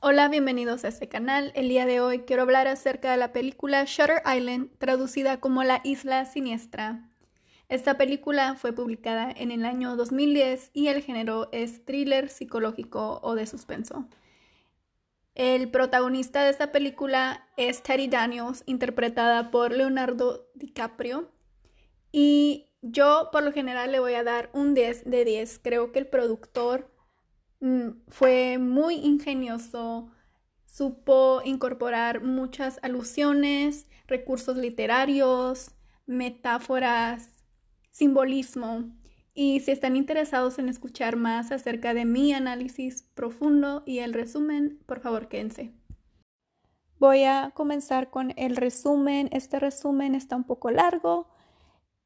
Hola, bienvenidos a este canal. El día de hoy quiero hablar acerca de la película Shutter Island, traducida como La Isla Siniestra. Esta película fue publicada en el año 2010 y el género es thriller psicológico o de suspenso. El protagonista de esta película es Teddy Daniels, interpretada por Leonardo DiCaprio. Y yo por lo general le voy a dar un 10 de 10. Creo que el productor fue muy ingenioso, supo incorporar muchas alusiones, recursos literarios, metáforas, simbolismo. Y si están interesados en escuchar más acerca de mi análisis profundo y el resumen, por favor quédense. Voy a comenzar con el resumen. Este resumen está un poco largo.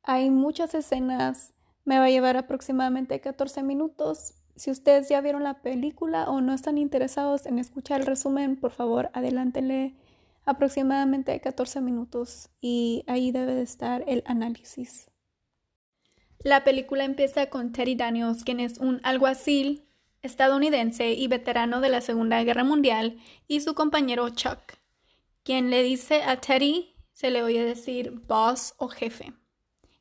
Hay muchas escenas. Me va a llevar aproximadamente 14 minutos, si ustedes ya vieron la película o no están interesados en escuchar el resumen, por favor, adelántenle aproximadamente 14 minutos y ahí debe de estar el análisis. La película empieza con Teddy Daniels, quien es un alguacil estadounidense y veterano de la Segunda Guerra Mundial, y su compañero Chuck, quien le dice a Teddy, se le oye decir boss o jefe.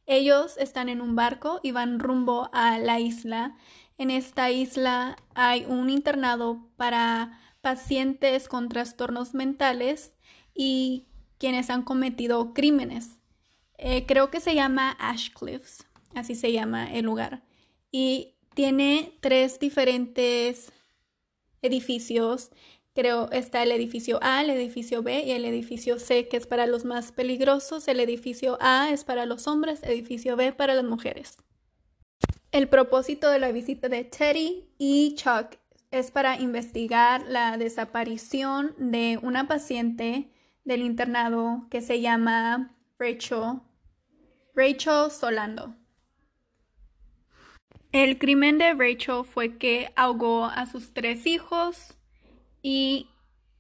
Ellos están en un barco y van rumbo a la isla en esta isla hay un internado para pacientes con trastornos mentales y quienes han cometido crímenes. Eh, creo que se llama Ashcliffs, así se llama el lugar. Y tiene tres diferentes edificios. Creo está el edificio A, el edificio B y el edificio C, que es para los más peligrosos. El edificio A es para los hombres, edificio B para las mujeres. El propósito de la visita de Teddy y Chuck es para investigar la desaparición de una paciente del internado que se llama Rachel, Rachel Solando. El crimen de Rachel fue que ahogó a sus tres hijos y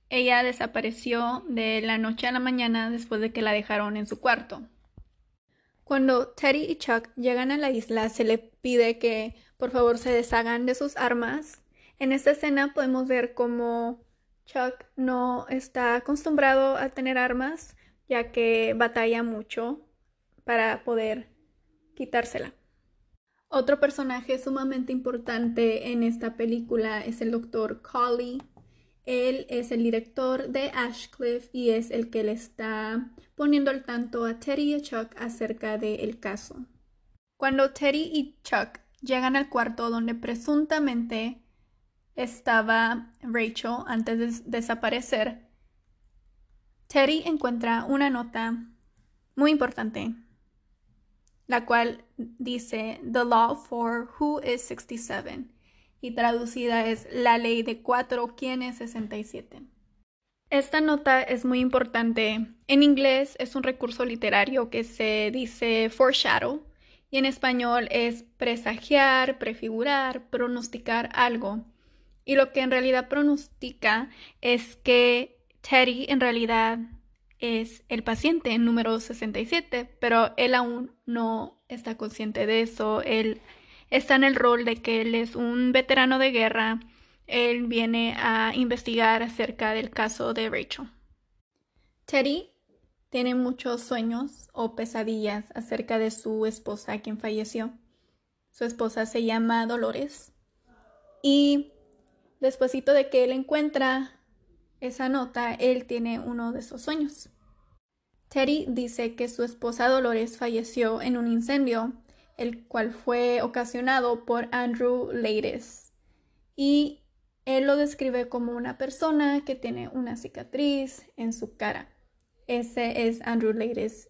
ella desapareció de la noche a la mañana después de que la dejaron en su cuarto. Cuando Teddy y Chuck llegan a la isla, se le pide que por favor se deshagan de sus armas. En esta escena podemos ver cómo Chuck no está acostumbrado a tener armas, ya que batalla mucho para poder quitársela. Otro personaje sumamente importante en esta película es el doctor Colley, él es el director de Ashcliff y es el que le está poniendo al tanto a Teddy y Chuck acerca del caso. Cuando Teddy y Chuck llegan al cuarto donde presuntamente estaba Rachel antes de desaparecer, Teddy encuentra una nota muy importante, la cual dice The Law for Who is 67 y traducida es La ley de cuatro, ¿quién es 67? Esta nota es muy importante. En inglés es un recurso literario que se dice foreshadow y en español es presagiar, prefigurar, pronosticar algo. Y lo que en realidad pronostica es que Teddy en realidad es el paciente número 67, pero él aún no está consciente de eso. Él está en el rol de que él es un veterano de guerra. Él viene a investigar acerca del caso de Rachel. Teddy tiene muchos sueños o pesadillas acerca de su esposa, quien falleció. Su esposa se llama Dolores. Y despuesito de que él encuentra esa nota, él tiene uno de esos sueños. Teddy dice que su esposa Dolores falleció en un incendio el cual fue ocasionado por Andrew Leides. Y él lo describe como una persona que tiene una cicatriz en su cara. Ese es Andrew Leides.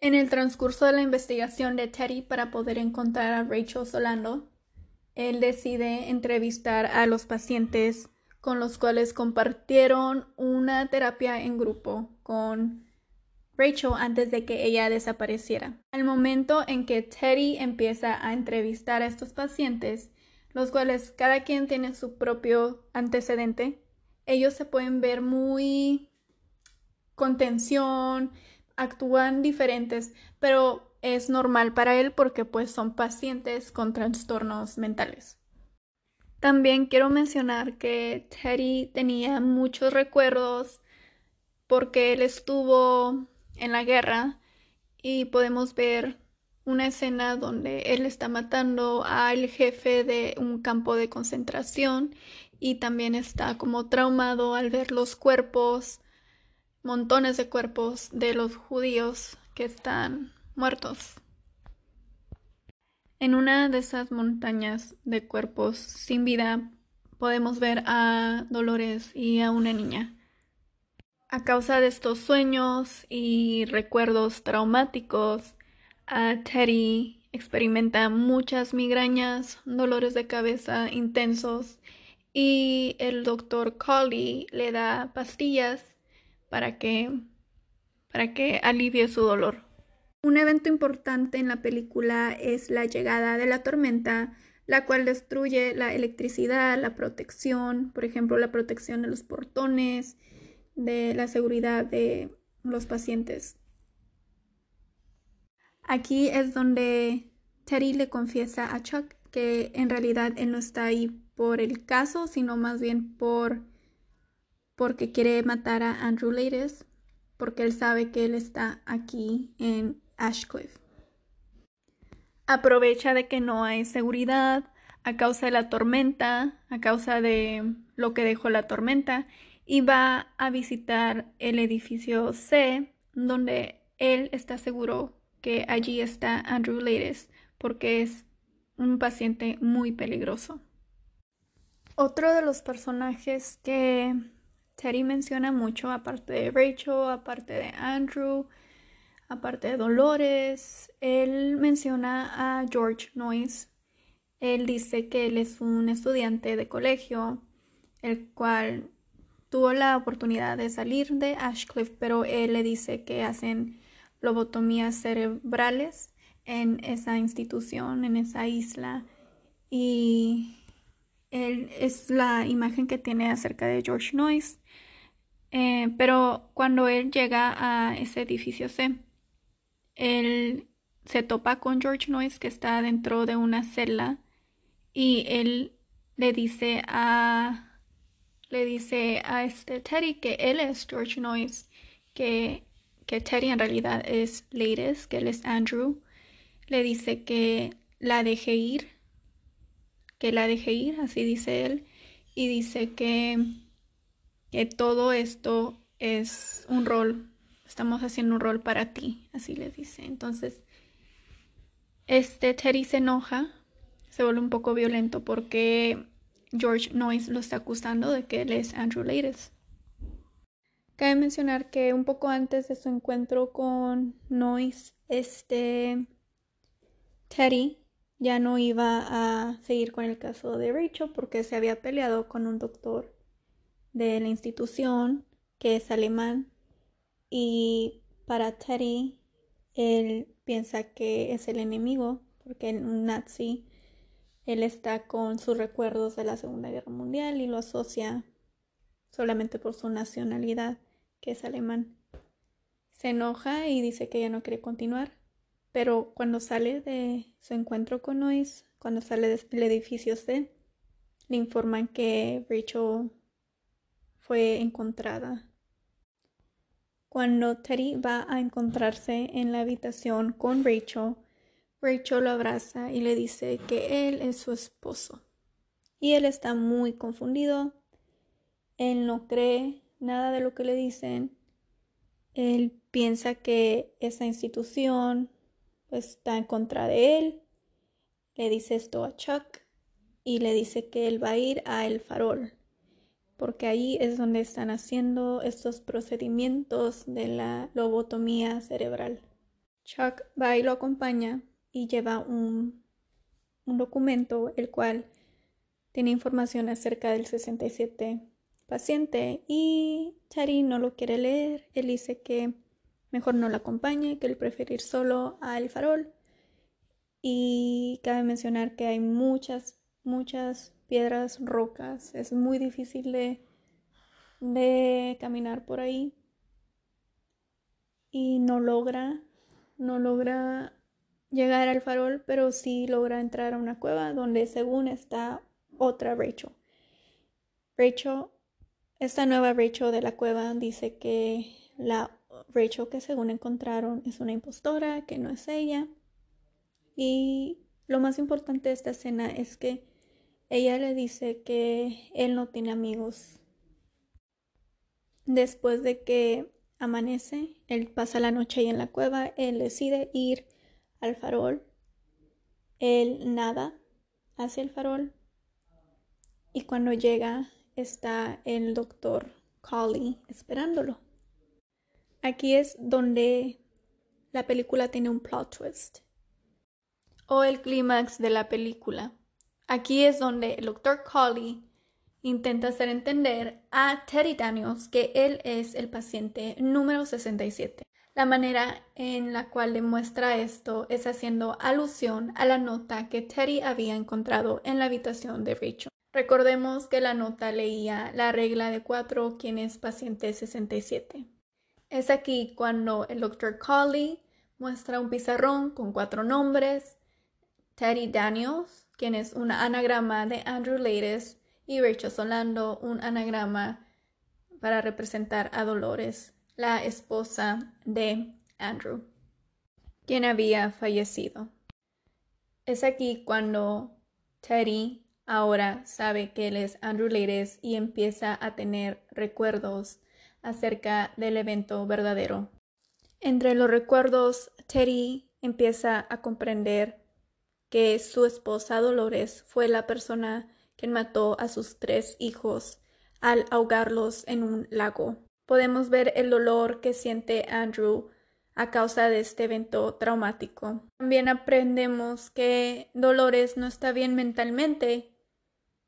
En el transcurso de la investigación de Teddy para poder encontrar a Rachel Solando, él decide entrevistar a los pacientes con los cuales compartieron una terapia en grupo con Rachel antes de que ella desapareciera. Al momento en que Teddy empieza a entrevistar a estos pacientes, los cuales cada quien tiene su propio antecedente, ellos se pueden ver muy con tensión, actúan diferentes, pero es normal para él porque pues son pacientes con trastornos mentales. También quiero mencionar que Teddy tenía muchos recuerdos porque él estuvo en la guerra y podemos ver una escena donde él está matando al jefe de un campo de concentración y también está como traumado al ver los cuerpos, montones de cuerpos de los judíos que están muertos. En una de esas montañas de cuerpos sin vida podemos ver a Dolores y a una niña. A causa de estos sueños y recuerdos traumáticos, Teddy experimenta muchas migrañas, dolores de cabeza intensos y el doctor Colley le da pastillas para que para que alivie su dolor. Un evento importante en la película es la llegada de la tormenta, la cual destruye la electricidad, la protección, por ejemplo, la protección de los portones, de la seguridad de los pacientes. Aquí es donde Teddy le confiesa a Chuck que en realidad él no está ahí por el caso, sino más bien por porque quiere matar a Andrew Lattis, porque él sabe que él está aquí en Ashcliffe. Aprovecha de que no hay seguridad a causa de la tormenta, a causa de lo que dejó la tormenta, y va a visitar el edificio C, donde él está seguro que allí está Andrew Lattis, porque es un paciente muy peligroso. Otro de los personajes que Teddy menciona mucho, aparte de Rachel, aparte de Andrew, aparte de Dolores, él menciona a George Noyes. Él dice que él es un estudiante de colegio, el cual tuvo la oportunidad de salir de Ashcliffe, pero él le dice que hacen lobotomías cerebrales en esa institución, en esa isla. Y él es la imagen que tiene acerca de George Noyes. Eh, pero cuando él llega a ese edificio C, él se topa con George Noyes que está dentro de una celda y él le dice a le dice a este Teddy que él es George Noyes, que, que Teddy en realidad es Ladies, que él es Andrew. Le dice que la deje ir, que la deje ir, así dice él, y dice que, que todo esto es un rol, estamos haciendo un rol para ti, así le dice. Entonces, este Teddy se enoja, se vuelve un poco violento porque George Noyes lo está acusando de que él es Andrew Lattis. Cabe mencionar que un poco antes de su encuentro con Noyes, este Teddy ya no iba a seguir con el caso de Rachel porque se había peleado con un doctor de la institución que es alemán y para Teddy él piensa que es el enemigo porque un nazi él está con sus recuerdos de la Segunda Guerra Mundial y lo asocia solamente por su nacionalidad, que es alemán. Se enoja y dice que ya no quiere continuar, pero cuando sale de su encuentro con Noyes, cuando sale del edificio C, le informan que Rachel fue encontrada. Cuando Teddy va a encontrarse en la habitación con Rachel, Rachel lo abraza y le dice que él es su esposo. Y él está muy confundido. Él no cree nada de lo que le dicen. Él piensa que esa institución está en contra de él. Le dice esto a Chuck y le dice que él va a ir a El Farol, porque ahí es donde están haciendo estos procedimientos de la lobotomía cerebral. Chuck va y lo acompaña y lleva un, documento el cual tiene información acerca del 67 paciente y Tari no lo quiere leer. Él dice que mejor no la acompañe, que él prefiere ir solo al farol. Y cabe mencionar que hay muchas, muchas piedras, rocas. Es muy difícil de, de caminar por ahí. Y no logra, no logra llegar al farol, pero sí logra entrar a una cueva donde según está otra Rachel. Rachel, esta nueva Rachel de la cueva dice que la Rachel que según encontraron es una impostora, que no es ella. Y lo más importante de esta escena es que ella le dice que él no tiene amigos. Después de que amanece, él pasa la noche ahí en la cueva, él decide ir al farol, él nada hacia el farol y cuando llega está el doctor Collie esperándolo. Aquí es donde la película tiene un plot twist o el clímax de la película. Aquí es donde el doctor Collie intenta hacer entender a Teddy Daniels que él es el paciente número 67. La manera en la cual demuestra esto es haciendo alusión a la nota que Teddy había encontrado en la habitación de Rachel. Recordemos que la nota leía la regla de cuatro, quien es paciente 67. Es aquí cuando el Dr. Colley muestra un pizarrón con cuatro nombres, Teddy Daniels, quien es un anagrama de Andrew Latest, y Rachel Solando, un anagrama para representar a Dolores la esposa de Andrew, quien había fallecido. Es aquí cuando Teddy ahora sabe que él es Andrew Leires y empieza a tener recuerdos acerca del evento verdadero. Entre los recuerdos, Teddy empieza a comprender que su esposa Dolores fue la persona que mató a sus tres hijos al ahogarlos en un lago podemos ver el dolor que siente Andrew a causa de este evento traumático. También aprendemos que Dolores no está bien mentalmente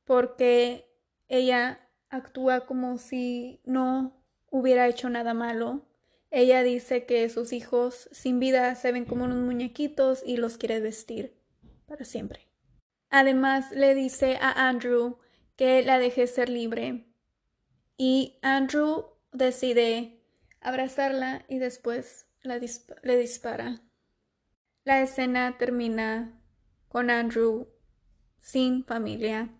porque ella actúa como si no hubiera hecho nada malo. Ella dice que sus hijos sin vida se ven como unos muñequitos y los quiere vestir para siempre. Además le dice a Andrew que la deje ser libre. Y Andrew decide abrazarla y después le dispara. La escena termina con Andrew sin familia.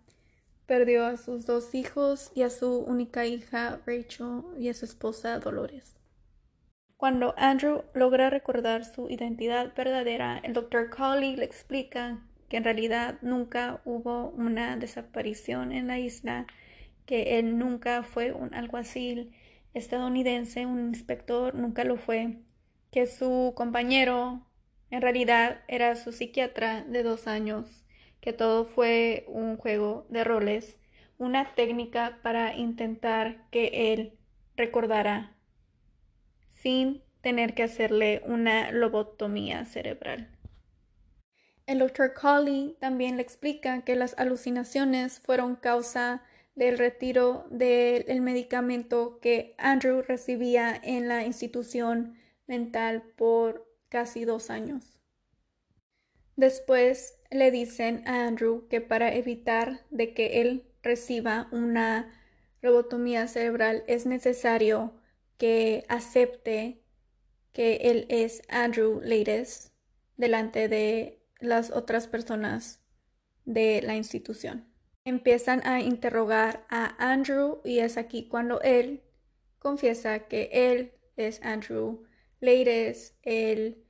Perdió a sus dos hijos y a su única hija Rachel y a su esposa Dolores. Cuando Andrew logra recordar su identidad verdadera, el Dr. Colley le explica que en realidad nunca hubo una desaparición en la isla, que él nunca fue un alguacil estadounidense, un inspector, nunca lo fue, que su compañero en realidad era su psiquiatra de dos años, que todo fue un juego de roles, una técnica para intentar que él recordara sin tener que hacerle una lobotomía cerebral. El Dr. Colley también le explica que las alucinaciones fueron causa del retiro del medicamento que Andrew recibía en la institución mental por casi dos años. Después le dicen a Andrew que para evitar de que él reciba una lobotomía cerebral es necesario que acepte que él es Andrew Leides delante de las otras personas de la institución empiezan a interrogar a Andrew y es aquí cuando él confiesa que él es Andrew Leides. Él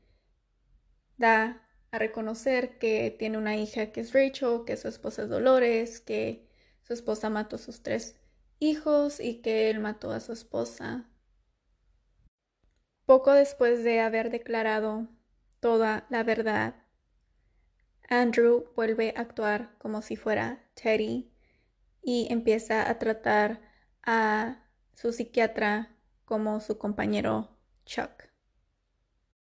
da a reconocer que tiene una hija que es Rachel, que su esposa es Dolores, que su esposa mató a sus tres hijos y que él mató a su esposa. Poco después de haber declarado toda la verdad, Andrew vuelve a actuar como si fuera Teddy y empieza a tratar a su psiquiatra como su compañero Chuck.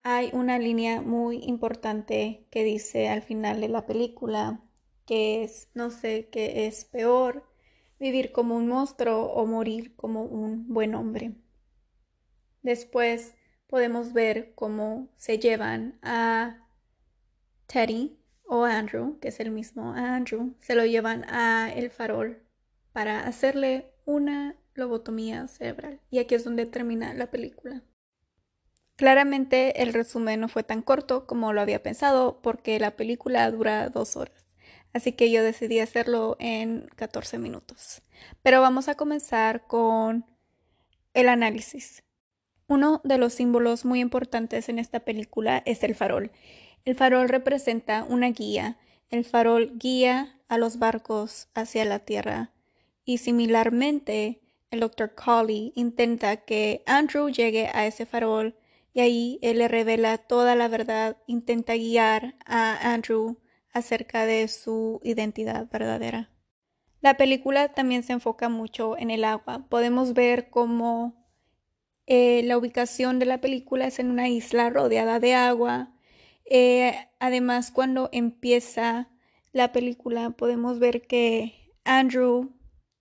Hay una línea muy importante que dice al final de la película que es no sé qué es peor, vivir como un monstruo o morir como un buen hombre. Después podemos ver cómo se llevan a Teddy o Andrew, que es el mismo Andrew, se lo llevan a el farol para hacerle una lobotomía cerebral. Y aquí es donde termina la película. Claramente el resumen no fue tan corto como lo había pensado porque la película dura dos horas. Así que yo decidí hacerlo en 14 minutos. Pero vamos a comenzar con el análisis. Uno de los símbolos muy importantes en esta película es el farol. El farol representa una guía. El farol guía a los barcos hacia la tierra. Y similarmente, el Dr. Colley intenta que Andrew llegue a ese farol y ahí él le revela toda la verdad, intenta guiar a Andrew acerca de su identidad verdadera. La película también se enfoca mucho en el agua. Podemos ver cómo eh, la ubicación de la película es en una isla rodeada de agua. Eh, además, cuando empieza la película, podemos ver que Andrew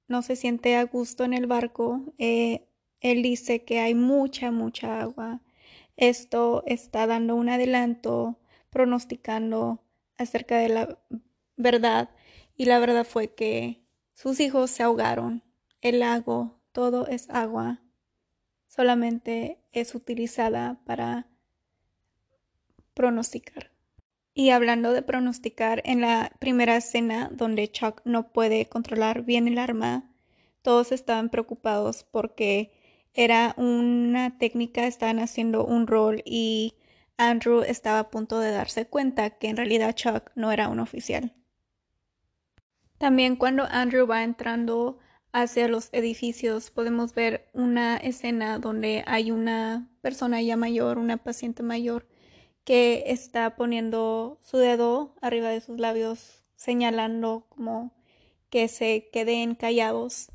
no se siente a gusto en el barco. Eh, él dice que hay mucha, mucha agua. Esto está dando un adelanto, pronosticando acerca de la verdad. Y la verdad fue que sus hijos se ahogaron. El lago, todo es agua solamente es utilizada para pronosticar. Y hablando de pronosticar, en la primera escena donde Chuck no puede controlar bien el arma, todos estaban preocupados porque era una técnica, estaban haciendo un rol y Andrew estaba a punto de darse cuenta que en realidad Chuck no era un oficial. También cuando Andrew va entrando hacia los edificios podemos ver una escena donde hay una persona ya mayor, una paciente mayor, que está poniendo su dedo arriba de sus labios, señalando como que se queden callados,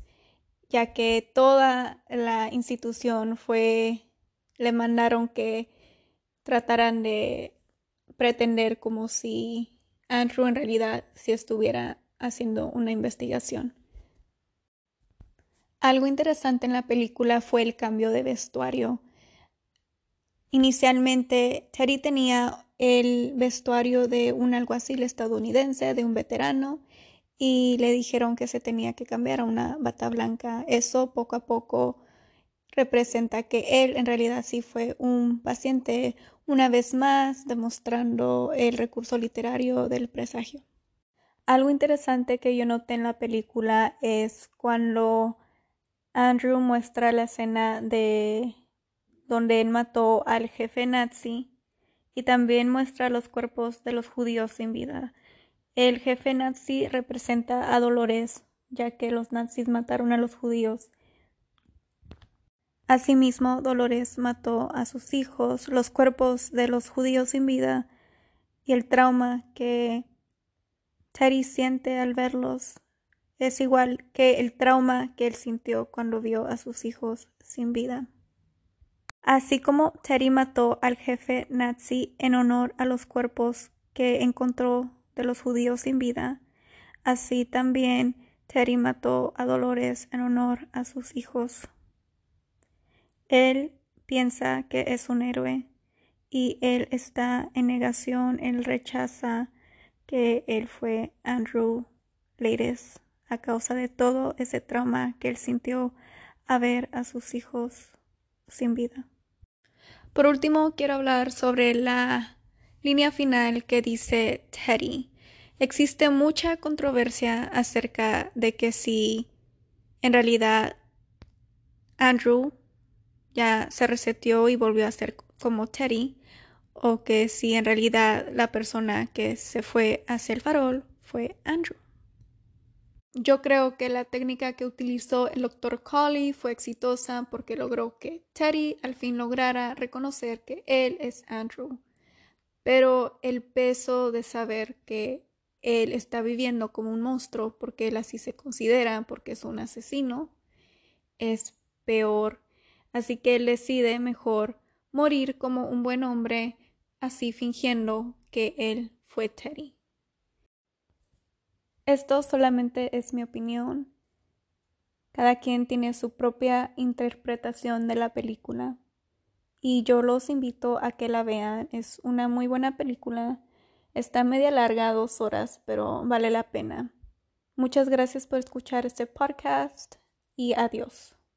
ya que toda la institución fue, le mandaron que trataran de pretender como si Andrew en realidad si estuviera haciendo una investigación. Algo interesante en la película fue el cambio de vestuario. Inicialmente, Teddy tenía el vestuario de un alguacil estadounidense, de un veterano, y le dijeron que se tenía que cambiar a una bata blanca. Eso poco a poco representa que él en realidad sí fue un paciente, una vez más demostrando el recurso literario del presagio. Algo interesante que yo noté en la película es cuando Andrew muestra la escena de donde él mató al jefe nazi y también muestra los cuerpos de los judíos sin vida. El jefe nazi representa a Dolores, ya que los nazis mataron a los judíos. Asimismo, Dolores mató a sus hijos, los cuerpos de los judíos sin vida y el trauma que Teddy siente al verlos es igual que el trauma que él sintió cuando vio a sus hijos sin vida. Así como Teddy mató al jefe nazi en honor a los cuerpos que encontró de los judíos sin vida, así también Teddy mató a Dolores en honor a sus hijos. Él piensa que es un héroe y él está en negación, él rechaza que él fue Andrew Leides a causa de todo ese trauma que él sintió a ver a sus hijos sin vida. Por último, quiero hablar sobre la línea final que dice Teddy. Existe mucha controversia acerca de que si en realidad Andrew ya se reseteó y volvió a ser como Teddy, o que si en realidad la persona que se fue hacia el farol fue Andrew. Yo creo que la técnica que utilizó el Dr. Colley fue exitosa porque logró que Teddy al fin lograra reconocer que él es Andrew. Pero el peso de saber que él está viviendo como un monstruo, porque él así se considera, porque es un asesino, es peor. Así que él decide mejor morir como un buen hombre, así fingiendo que él fue Teddy. Esto solamente es mi opinión. Cada quien tiene su propia interpretación de la película. Y yo los invito a que la vean. Es una muy buena película. Está media larga, dos horas, pero vale la pena. Muchas gracias por escuchar este podcast y adiós.